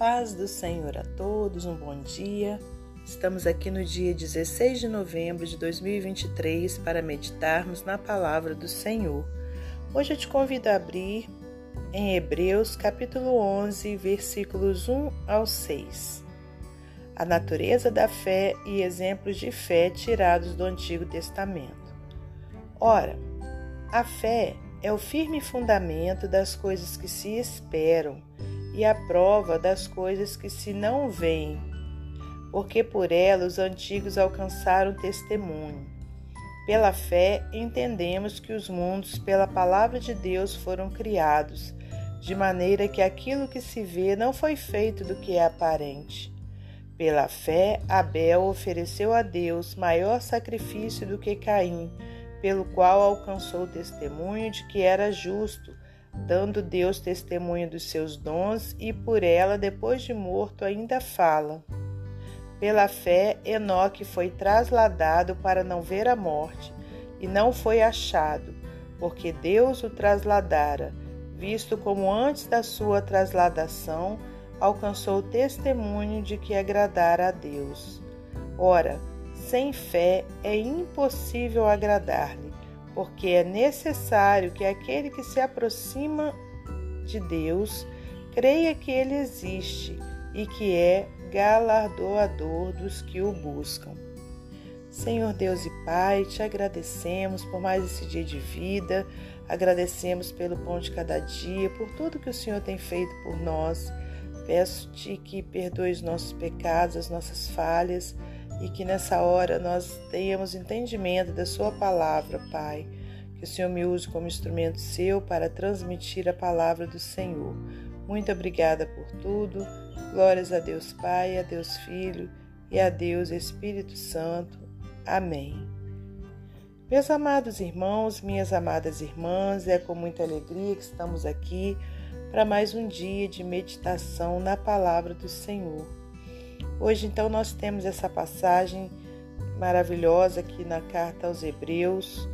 paz do Senhor a todos, um bom dia. Estamos aqui no dia 16 de novembro de 2023 para meditarmos na palavra do Senhor. Hoje eu te convido a abrir em Hebreus capítulo 11, versículos 1 ao 6. A natureza da fé e exemplos de fé tirados do Antigo Testamento. Ora, a fé é o firme fundamento das coisas que se esperam e a prova das coisas que se não veem, porque por ela os antigos alcançaram testemunho. Pela fé entendemos que os mundos pela palavra de Deus foram criados, de maneira que aquilo que se vê não foi feito do que é aparente. Pela fé, Abel ofereceu a Deus maior sacrifício do que Caim, pelo qual alcançou o testemunho de que era justo dando Deus testemunho dos seus dons e por ela, depois de morto, ainda fala. Pela fé, Enoque foi trasladado para não ver a morte e não foi achado, porque Deus o trasladara, visto como antes da sua trasladação alcançou o testemunho de que agradara a Deus. Ora, sem fé é impossível agradar-lhe porque é necessário que aquele que se aproxima de Deus creia que ele existe e que é galardoador dos que o buscam. Senhor Deus e Pai, te agradecemos por mais esse dia de vida, agradecemos pelo pão de cada dia, por tudo que o Senhor tem feito por nós. Peço-te que perdoe os nossos pecados, as nossas falhas e que nessa hora nós tenhamos entendimento da Sua palavra, Pai. Que o Senhor me use como instrumento seu para transmitir a palavra do Senhor. Muito obrigada por tudo. Glórias a Deus Pai, a Deus Filho e a Deus Espírito Santo. Amém. Meus amados irmãos, minhas amadas irmãs, é com muita alegria que estamos aqui para mais um dia de meditação na palavra do Senhor. Hoje, então, nós temos essa passagem maravilhosa aqui na carta aos Hebreus,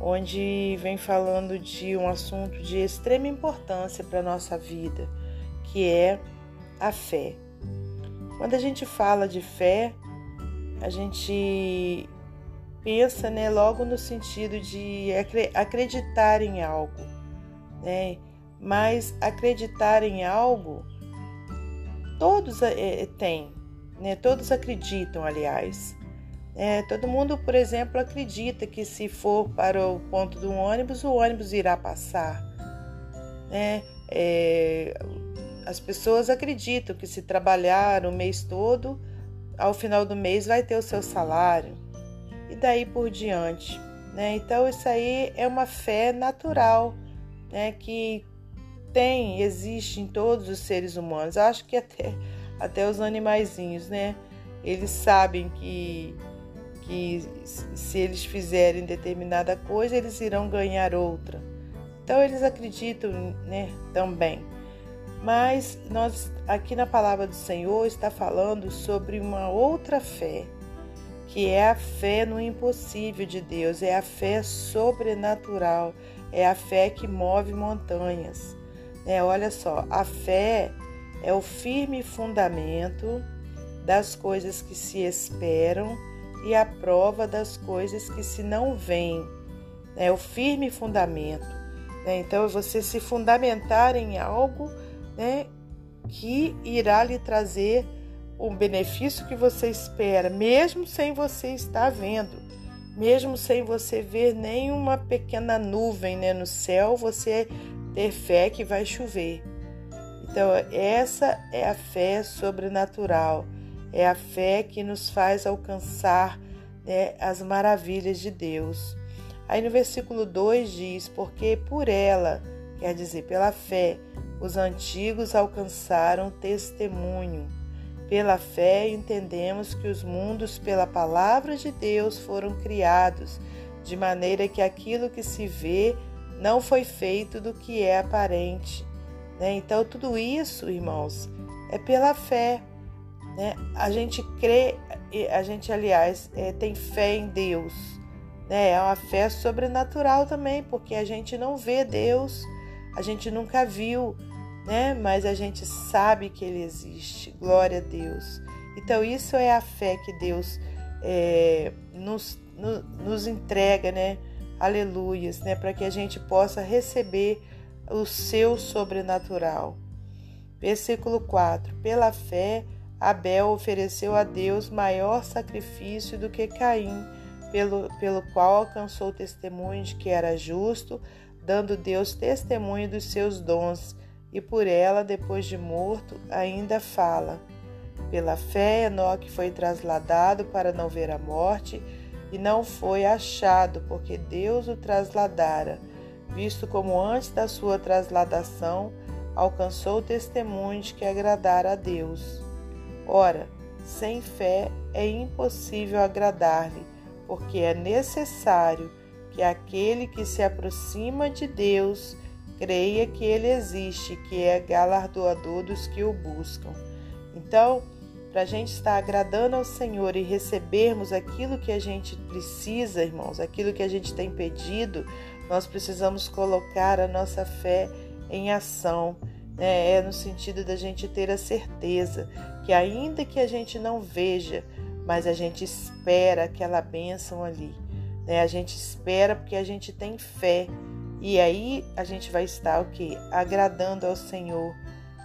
onde vem falando de um assunto de extrema importância para a nossa vida, que é a fé. Quando a gente fala de fé, a gente pensa né, logo no sentido de acreditar em algo, né? mas acreditar em algo todos é, têm, né? Todos acreditam, aliás. É, todo mundo, por exemplo, acredita que se for para o ponto do ônibus, o ônibus irá passar. Né? É, as pessoas acreditam que se trabalhar o mês todo, ao final do mês vai ter o seu salário. E daí por diante. Né? Então, isso aí é uma fé natural né? que tem, existe em todos os seres humanos. Acho que até até os animaizinhos, né? Eles sabem que, que se eles fizerem determinada coisa, eles irão ganhar outra. Então eles acreditam, né, também. Mas nós aqui na palavra do Senhor está falando sobre uma outra fé, que é a fé no impossível de Deus, é a fé sobrenatural, é a fé que move montanhas. É, olha só, a fé é o firme fundamento das coisas que se esperam e a prova das coisas que se não veem. É o firme fundamento. Né? Então, é você se fundamentar em algo né, que irá lhe trazer o benefício que você espera, mesmo sem você estar vendo, mesmo sem você ver nenhuma pequena nuvem né, no céu, você ter fé que vai chover. Então, essa é a fé sobrenatural, é a fé que nos faz alcançar né, as maravilhas de Deus. Aí no versículo 2 diz: Porque por ela, quer dizer, pela fé, os antigos alcançaram testemunho. Pela fé entendemos que os mundos, pela palavra de Deus, foram criados, de maneira que aquilo que se vê não foi feito do que é aparente. Né? Então, tudo isso, irmãos, é pela fé. Né? A gente crê, a gente, aliás, é, tem fé em Deus. Né? É uma fé sobrenatural também, porque a gente não vê Deus, a gente nunca viu, né? Mas a gente sabe que Ele existe. Glória a Deus. Então, isso é a fé que Deus é, nos, no, nos entrega, né? Aleluias, né? Para que a gente possa receber o seu sobrenatural. Versículo 4: Pela fé, Abel ofereceu a Deus maior sacrifício do que Caim, pelo, pelo qual alcançou o testemunho de que era justo, dando Deus testemunho dos seus dons, e por ela, depois de morto, ainda fala. Pela fé, Enoque foi trasladado para não ver a morte, e não foi achado, porque Deus o trasladara, visto como antes da sua trasladação alcançou o testemunho de que agradara a Deus. Ora, sem fé é impossível agradar-lhe, porque é necessário que aquele que se aproxima de Deus creia que ele existe, que é galardoador dos que o buscam. Então, para a gente estar agradando ao Senhor e recebermos aquilo que a gente precisa, irmãos, aquilo que a gente tem pedido, nós precisamos colocar a nossa fé em ação. Né? É no sentido da gente ter a certeza que, ainda que a gente não veja, mas a gente espera aquela bênção ali. Né? A gente espera porque a gente tem fé. E aí a gente vai estar o quê? Agradando ao Senhor.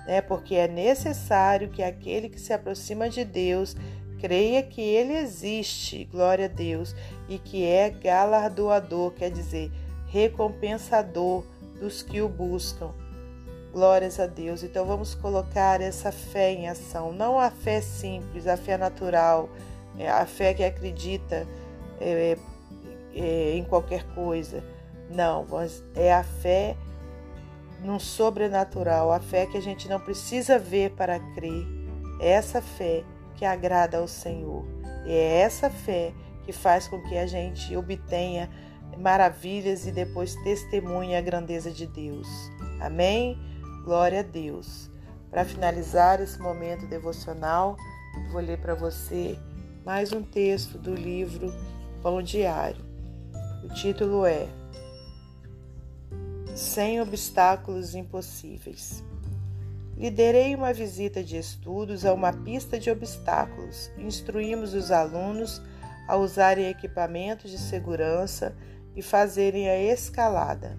Né? Porque é necessário que aquele que se aproxima de Deus creia que Ele existe, glória a Deus, e que é galardoador, quer dizer, recompensador dos que o buscam. Glórias a Deus. Então vamos colocar essa fé em ação, não a fé simples, a fé natural, é, a fé que acredita é, é, em qualquer coisa. Não, mas é a fé no sobrenatural, a fé que a gente não precisa ver para crer. É essa fé que agrada ao Senhor. É essa fé que faz com que a gente obtenha maravilhas e depois testemunhe a grandeza de Deus. Amém? Glória a Deus. Para finalizar esse momento devocional, vou ler para você mais um texto do livro Pão Diário. O título é Sem Obstáculos Impossíveis. Liderei uma visita de estudos a uma pista de obstáculos. Instruímos os alunos a usarem equipamentos de segurança e fazerem a escalada.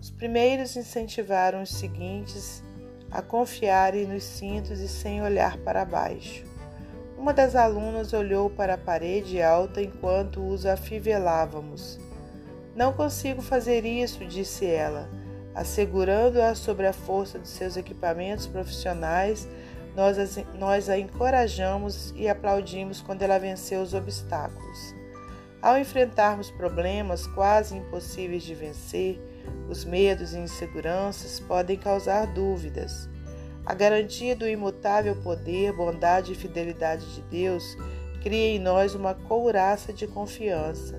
Os primeiros incentivaram os seguintes a confiarem nos cintos e sem olhar para baixo. Uma das alunas olhou para a parede alta enquanto os afivelávamos. Não consigo fazer isso, disse ela. Assegurando-a sobre a força de seus equipamentos profissionais, nós, nós a encorajamos e aplaudimos quando ela venceu os obstáculos. Ao enfrentarmos problemas quase impossíveis de vencer, os medos e inseguranças podem causar dúvidas. A garantia do imutável poder, bondade e fidelidade de Deus cria em nós uma couraça de confiança.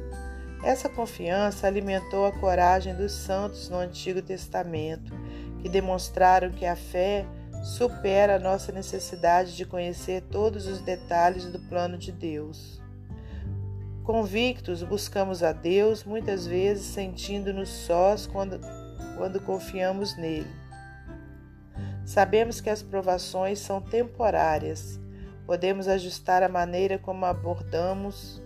Essa confiança alimentou a coragem dos santos no Antigo Testamento, que demonstraram que a fé supera a nossa necessidade de conhecer todos os detalhes do plano de Deus. Convictos, buscamos a Deus, muitas vezes sentindo-nos sós quando, quando confiamos nele. Sabemos que as provações são temporárias. Podemos ajustar a maneira como abordamos.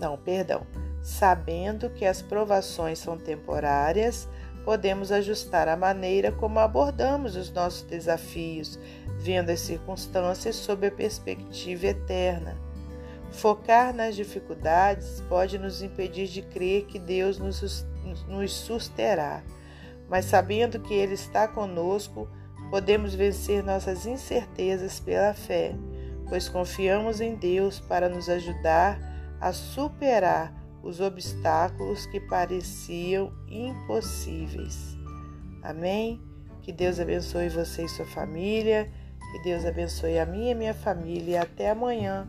Não, perdão. Sabendo que as provações são temporárias, podemos ajustar a maneira como abordamos os nossos desafios, vendo as circunstâncias sob a perspectiva eterna. Focar nas dificuldades pode nos impedir de crer que Deus nos, nos susterá, mas sabendo que Ele está conosco, podemos vencer nossas incertezas pela fé, pois confiamos em Deus para nos ajudar a superar os obstáculos que pareciam impossíveis. Amém? Que Deus abençoe você e sua família, que Deus abençoe a minha e minha família. Até amanhã